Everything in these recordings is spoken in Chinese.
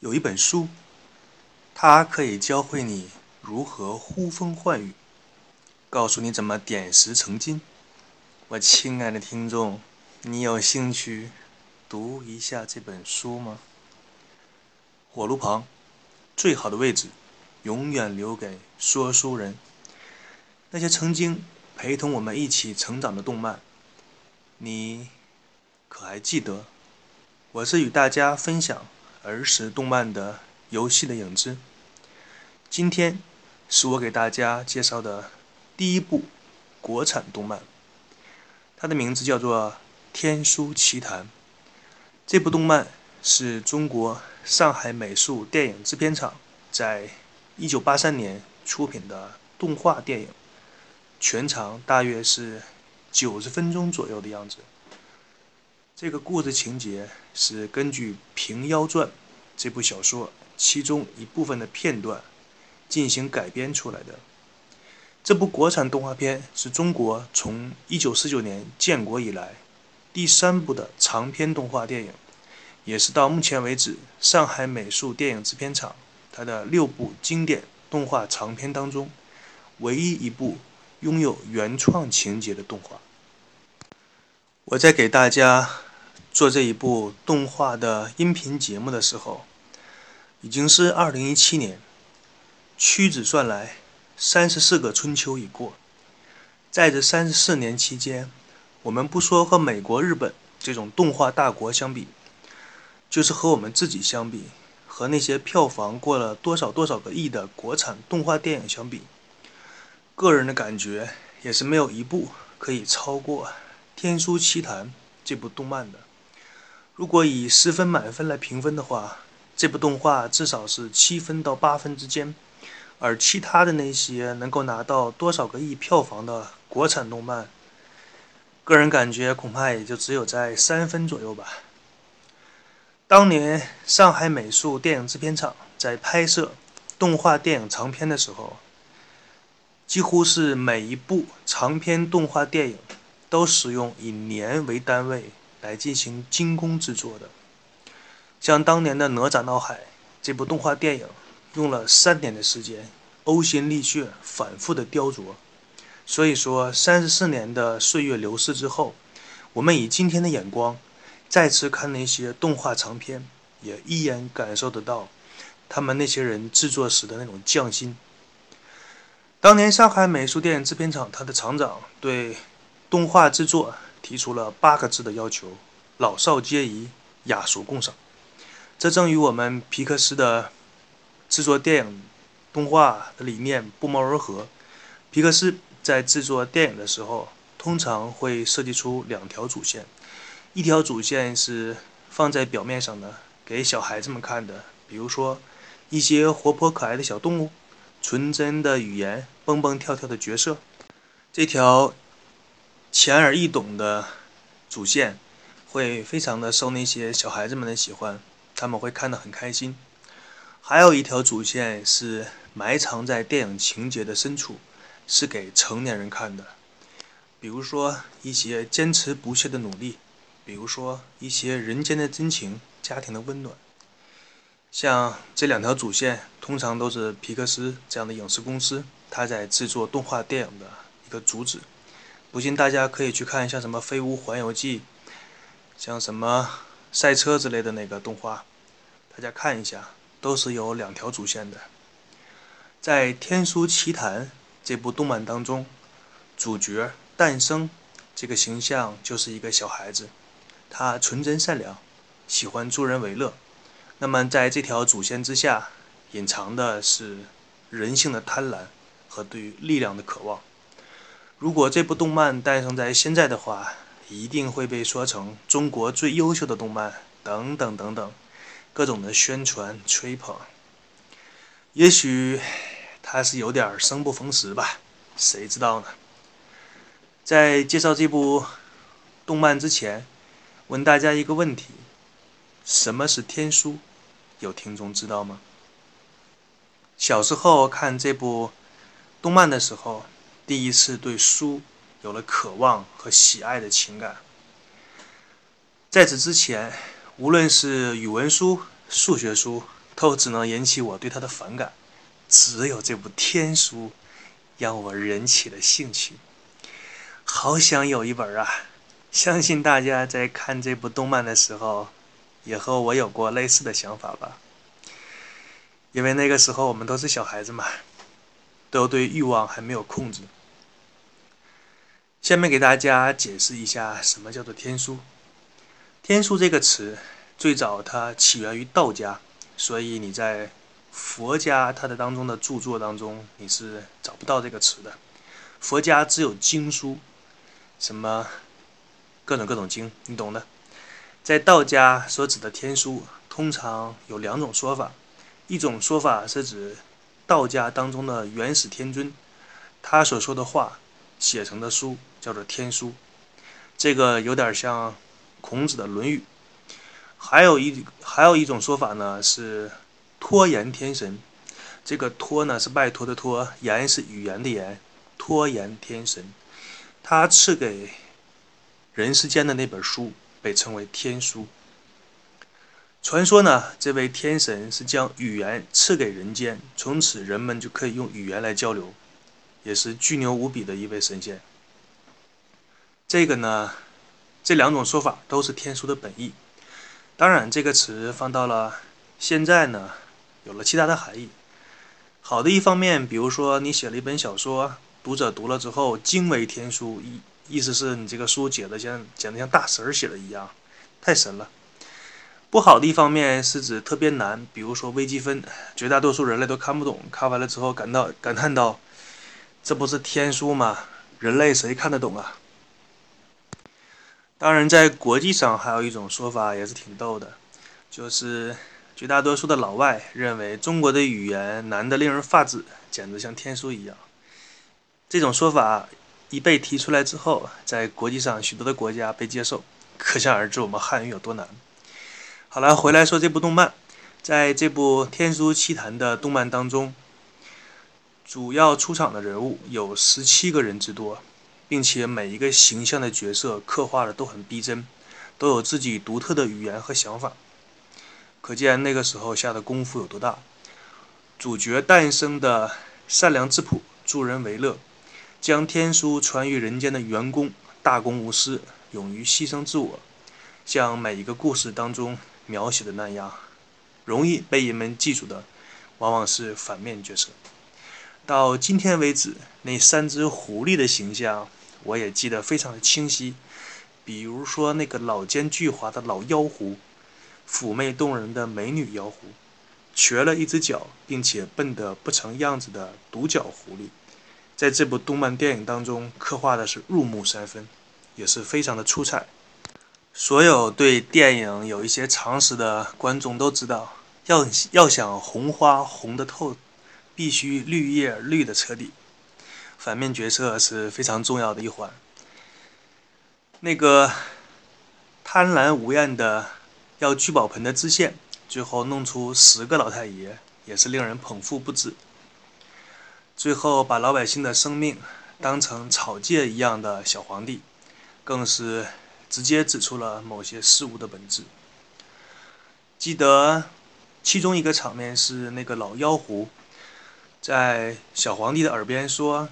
有一本书，它可以教会你如何呼风唤雨，告诉你怎么点石成金。我亲爱的听众，你有兴趣读一下这本书吗？火炉旁，最好的位置，永远留给说书人。那些曾经陪同我们一起成长的动漫，你可还记得？我是与大家分享。儿时动漫的游戏的影子。今天是我给大家介绍的第一部国产动漫，它的名字叫做《天书奇谭》。这部动漫是中国上海美术电影制片厂在一九八三年出品的动画电影，全长大约是九十分钟左右的样子。这个故事情节是根据《平妖传》这部小说其中一部分的片段进行改编出来的。这部国产动画片是中国从1949年建国以来第三部的长篇动画电影，也是到目前为止上海美术电影制片厂它的六部经典动画长片当中唯一一部拥有原创情节的动画。我再给大家。做这一部动画的音频节目的时候，已经是二零一七年，屈指算来，三十四个春秋已过。在这三十四年期间，我们不说和美国、日本这种动画大国相比，就是和我们自己相比，和那些票房过了多少多少个亿的国产动画电影相比，个人的感觉也是没有一部可以超过《天书奇谭》这部动漫的。如果以十分满分来评分的话，这部动画至少是七分到八分之间，而其他的那些能够拿到多少个亿票房的国产动漫，个人感觉恐怕也就只有在三分左右吧。当年上海美术电影制片厂在拍摄动画电影长片的时候，几乎是每一部长篇动画电影都使用以年为单位。来进行精工制作的，像当年的《哪吒闹海》这部动画电影，用了三年的时间，呕心沥血，反复的雕琢。所以说，三十四年的岁月流逝之后，我们以今天的眼光再次看那些动画长片，也依然感受得到他们那些人制作时的那种匠心。当年上海美术电影制片厂，它的厂长对动画制作。提出了八个字的要求：老少皆宜，雅俗共赏。这正与我们皮克斯的制作电影动画的理念不谋而合。皮克斯在制作电影的时候，通常会设计出两条主线：一条主线是放在表面上的，给小孩子们看的，比如说一些活泼可爱的小动物、纯真的语言、蹦蹦跳跳的角色。这条。浅而易懂的主线会非常的受那些小孩子们的喜欢，他们会看得很开心。还有一条主线是埋藏在电影情节的深处，是给成年人看的。比如说一些坚持不懈的努力，比如说一些人间的真情、家庭的温暖。像这两条主线，通常都是皮克斯这样的影视公司它在制作动画电影的一个主旨。不信，大家可以去看一下什么《飞屋环游记》，像什么赛车之类的那个动画，大家看一下，都是有两条主线的。在《天书奇谭》这部动漫当中，主角诞生这个形象就是一个小孩子，他纯真善良，喜欢助人为乐。那么在这条主线之下，隐藏的是人性的贪婪和对于力量的渴望。如果这部动漫诞生在现在的话，一定会被说成中国最优秀的动漫，等等等等，各种的宣传吹捧。也许他是有点生不逢时吧，谁知道呢？在介绍这部动漫之前，问大家一个问题：什么是天书？有听众知道吗？小时候看这部动漫的时候。第一次对书有了渴望和喜爱的情感。在此之前，无论是语文书、数学书、都只能引起我对他的反感。只有这部《天书》让我燃起了兴趣，好想有一本啊！相信大家在看这部动漫的时候，也和我有过类似的想法吧？因为那个时候我们都是小孩子嘛，都对欲望还没有控制。下面给大家解释一下什么叫做天书。天书这个词最早它起源于道家，所以你在。佛家它的当中的著作当中，你是找不到这个词的。佛家只有经书，什么各种各种经，你懂的。在道家所指的天书，通常有两种说法。一种说法是指道家当中的元始天尊，他所说的话写成的书叫做天书，这个有点像孔子的《论语》。还有一还有一种说法呢是。托言天神，这个托呢是拜托的托，言是语言的言，托言天神，他赐给人世间的那本书被称为天书。传说呢，这位天神是将语言赐给人间，从此人们就可以用语言来交流，也是巨牛无比的一位神仙。这个呢，这两种说法都是天书的本意。当然，这个词放到了现在呢。有了其他的含义，好的一方面，比如说你写了一本小说，读者读了之后惊为天书，意意思是你这个书写的像简直像大神写的一样，太神了。不好的一方面是指特别难，比如说微积分，绝大多数人类都看不懂，看完了之后感到感叹到，这不是天书吗？人类谁看得懂啊？当然，在国际上还有一种说法也是挺逗的，就是。绝大多数的老外认为中国的语言难得令人发指，简直像天书一样。这种说法一被提出来之后，在国际上许多的国家被接受，可想而知我们汉语有多难。好了，回来说这部动漫，在这部《天书奇谭》的动漫当中，主要出场的人物有十七个人之多，并且每一个形象的角色刻画的都很逼真，都有自己独特的语言和想法。可见那个时候下的功夫有多大。主角诞生的善良质朴、助人为乐、将天书传于人间的员工，大公无私、勇于牺牲自我，像每一个故事当中描写的那样，容易被人们记住的，往往是反面角色。到今天为止，那三只狐狸的形象我也记得非常的清晰，比如说那个老奸巨猾的老妖狐。妩媚动人的美女妖狐，瘸了一只脚，并且笨得不成样子的独角狐狸，在这部动漫电影当中刻画的是入木三分，也是非常的出彩。所有对电影有一些常识的观众都知道，要要想红花红得透，必须绿叶绿得彻底。反面角色是非常重要的一环。那个贪婪无厌的。要聚宝盆的知县，最后弄出十个老太爷，也是令人捧腹不止。最后把老百姓的生命当成草芥一样的小皇帝，更是直接指出了某些事物的本质。记得其中一个场面是那个老妖狐在小皇帝的耳边说：“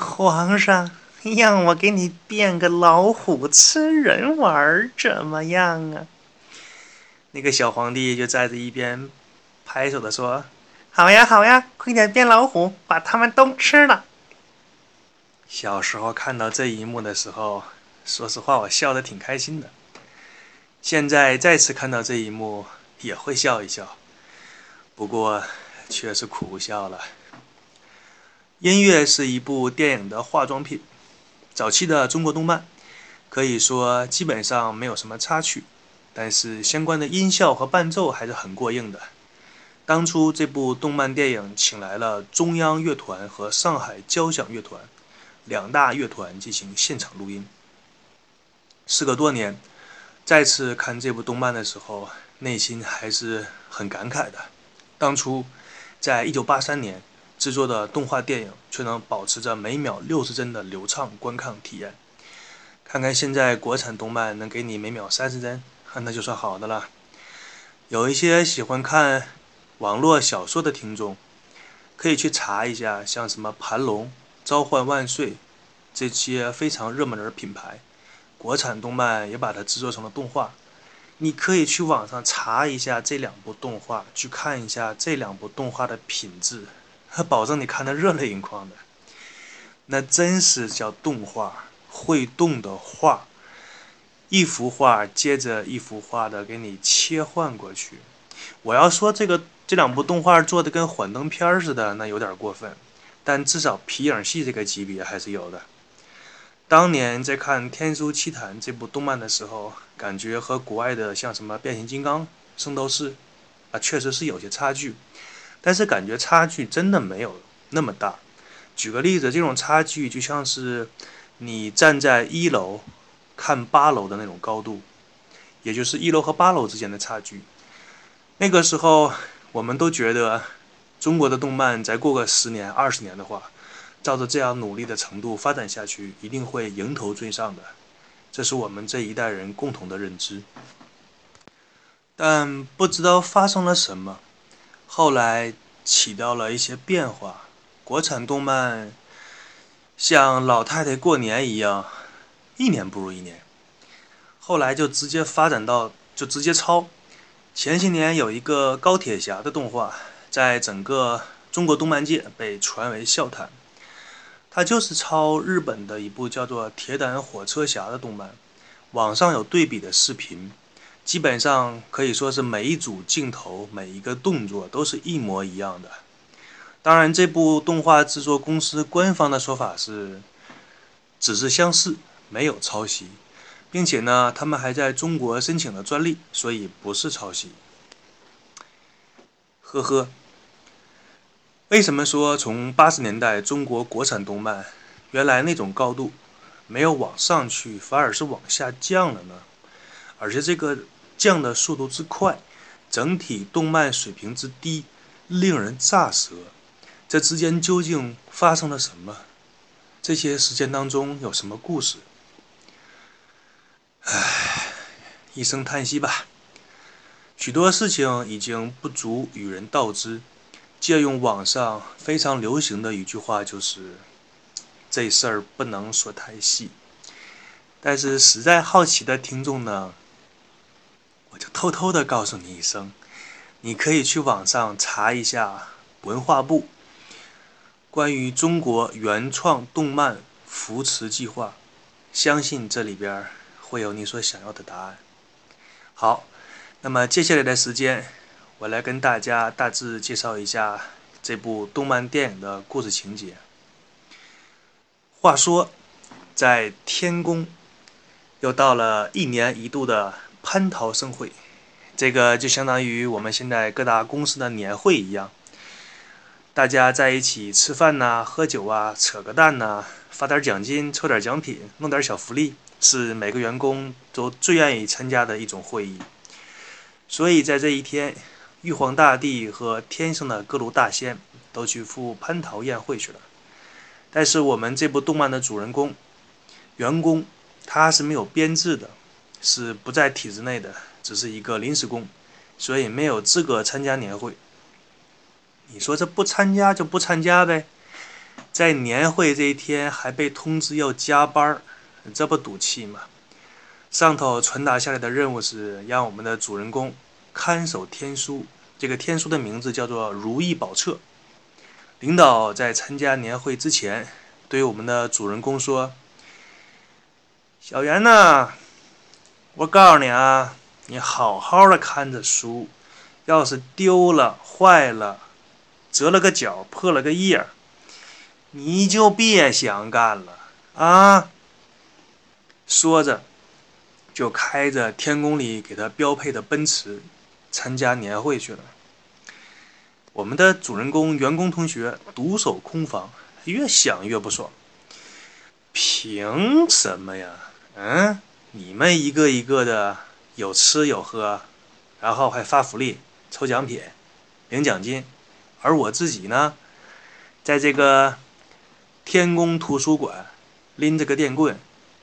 皇上让我给你变个老虎吃人玩儿，怎么样啊？”那个小皇帝就在这一边拍手的说：“好呀，好呀，快点变老虎，把他们都吃了。”小时候看到这一幕的时候，说实话，我笑得挺开心的。现在再次看到这一幕，也会笑一笑，不过却是苦笑了。音乐是一部电影的化妆品，早期的中国动漫可以说基本上没有什么插曲。但是相关的音效和伴奏还是很过硬的。当初这部动漫电影请来了中央乐团和上海交响乐团两大乐团进行现场录音。时隔多年，再次看这部动漫的时候，内心还是很感慨的。当初，在一九八三年制作的动画电影，却能保持着每秒六十帧的流畅观看体验。看看现在国产动漫能给你每秒三十帧。那就算好的了。有一些喜欢看网络小说的听众，可以去查一下，像什么盘龙、召唤万岁这些非常热门的品牌，国产动漫也把它制作成了动画。你可以去网上查一下这两部动画，去看一下这两部动画的品质，他保证你看得热泪盈眶的。那真是叫动画，会动的画，一幅画接着一幅画的给你切换过去。我要说这个这两部动画做的跟幻灯片似的，那有点过分，但至少皮影戏这个级别还是有的。当年在看《天书奇谭》这部动漫的时候，感觉和国外的像什么变形金刚、圣斗士啊，确实是有些差距，但是感觉差距真的没有那么大。举个例子，这种差距就像是你站在一楼看八楼的那种高度，也就是一楼和八楼之间的差距。那个时候，我们都觉得中国的动漫再过个十年、二十年的话。照着这样努力的程度发展下去，一定会迎头追上的，这是我们这一代人共同的认知。但不知道发生了什么，后来起到了一些变化，国产动漫像老太太过年一样，一年不如一年。后来就直接发展到就直接抄。前些年有一个高铁侠的动画，在整个中国动漫界被传为笑谈。它就是抄日本的一部叫做《铁胆火车侠》的动漫，网上有对比的视频，基本上可以说是每一组镜头、每一个动作都是一模一样的。当然，这部动画制作公司官方的说法是只是相似，没有抄袭，并且呢，他们还在中国申请了专利，所以不是抄袭。呵呵。为什么说从八十年代中国国产动漫原来那种高度没有往上去，反而是往下降了呢？而且这个降的速度之快，整体动漫水平之低，令人咋舌。这之间究竟发生了什么？这些时间当中有什么故事？唉，一声叹息吧。许多事情已经不足与人道之。借用网上非常流行的一句话，就是“这事儿不能说太细”。但是实在好奇的听众呢，就偷偷的告诉你一声，你可以去网上查一下文化部关于中国原创动漫扶持计划，相信这里边会有你所想要的答案。好，那么接下来的时间。我来跟大家大致介绍一下这部动漫电影的故事情节。话说，在天宫，又到了一年一度的蟠桃盛会，这个就相当于我们现在各大公司的年会一样，大家在一起吃饭呐、喝酒啊、扯个蛋呐、发点奖金、抽点奖品、弄点小福利，是每个员工都最愿意参加的一种会议。所以在这一天。玉皇大帝和天上的各路大仙都去赴蟠桃宴会去了，但是我们这部动漫的主人公员工他是没有编制的，是不在体制内的，只是一个临时工，所以没有资格参加年会。你说这不参加就不参加呗，在年会这一天还被通知要加班这不赌气吗？上头传达下来的任务是让我们的主人公。看守天书，这个天书的名字叫做如意宝册。领导在参加年会之前，对我们的主人公说：“小袁呐，我告诉你啊，你好好的看着书，要是丢了、坏了、折了个角、破了个页，你就别想干了啊！”说着，就开着天宫里给他标配的奔驰。参加年会去了。我们的主人公员工同学独守空房，越想越不爽。凭什么呀？嗯，你们一个一个的有吃有喝，然后还发福利、抽奖品、领奖金，而我自己呢，在这个天宫图书馆拎着个电棍，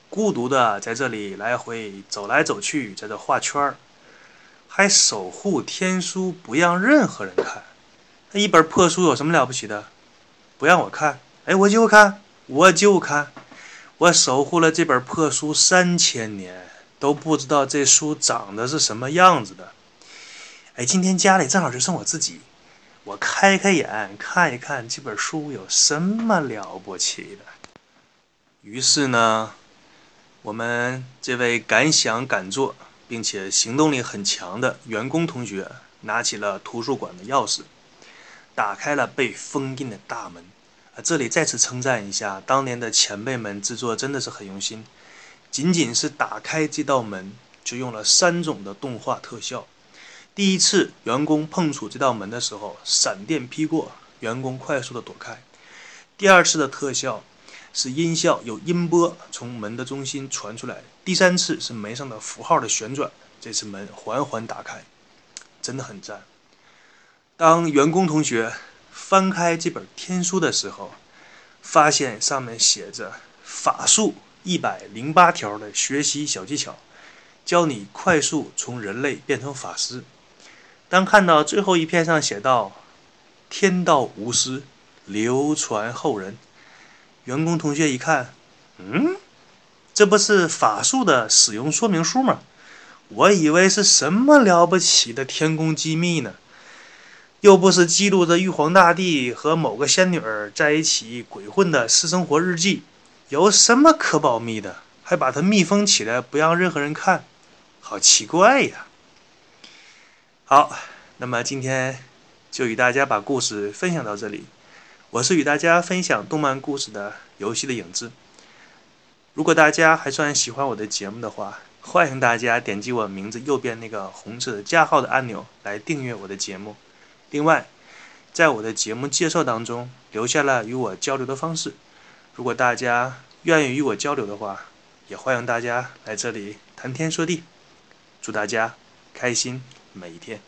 孤独的在这里来回走来走去，在这画圈儿。还守护天书，不让任何人看，那一本破书有什么了不起的？不让我看，哎，我就看，我就看，我守护了这本破书三千年，都不知道这书长得是什么样子的。哎，今天家里正好就剩我自己，我开开眼看一看这本书有什么了不起的。于是呢，我们这位敢想敢做并且行动力很强的员工同学，拿起了图书馆的钥匙。打开了被封印的大门，这里再次称赞一下当年的前辈们制作真的是很用心。仅仅是打开这道门，就用了三种的动画特效。第一次员工碰触这道门的时候，闪电劈过，员工快速的躲开。第二次的特效是音效有音波从门的中心传出来。第三次是门上的符号的旋转，这次门缓缓打开，真的很赞。当员工同学翻开这本天书的时候，发现上面写着“法术一百零八条的学习小技巧，教你快速从人类变成法师”。当看到最后一篇上写道“天道无私，流传后人”，员工同学一看，嗯，这不是法术的使用说明书吗？我以为是什么了不起的天宫机密呢。又不是记录着玉皇大帝和某个仙女儿在一起鬼混的私生活日记，有什么可保密的？还把它密封起来，不让任何人看，好奇怪呀！好，那么今天就与大家把故事分享到这里。我是与大家分享动漫故事的游戏的影子。如果大家还算喜欢我的节目的话，欢迎大家点击我名字右边那个红色加号的按钮来订阅我的节目。另外，在我的节目介绍当中留下了与我交流的方式。如果大家愿意与我交流的话，也欢迎大家来这里谈天说地。祝大家开心每一天。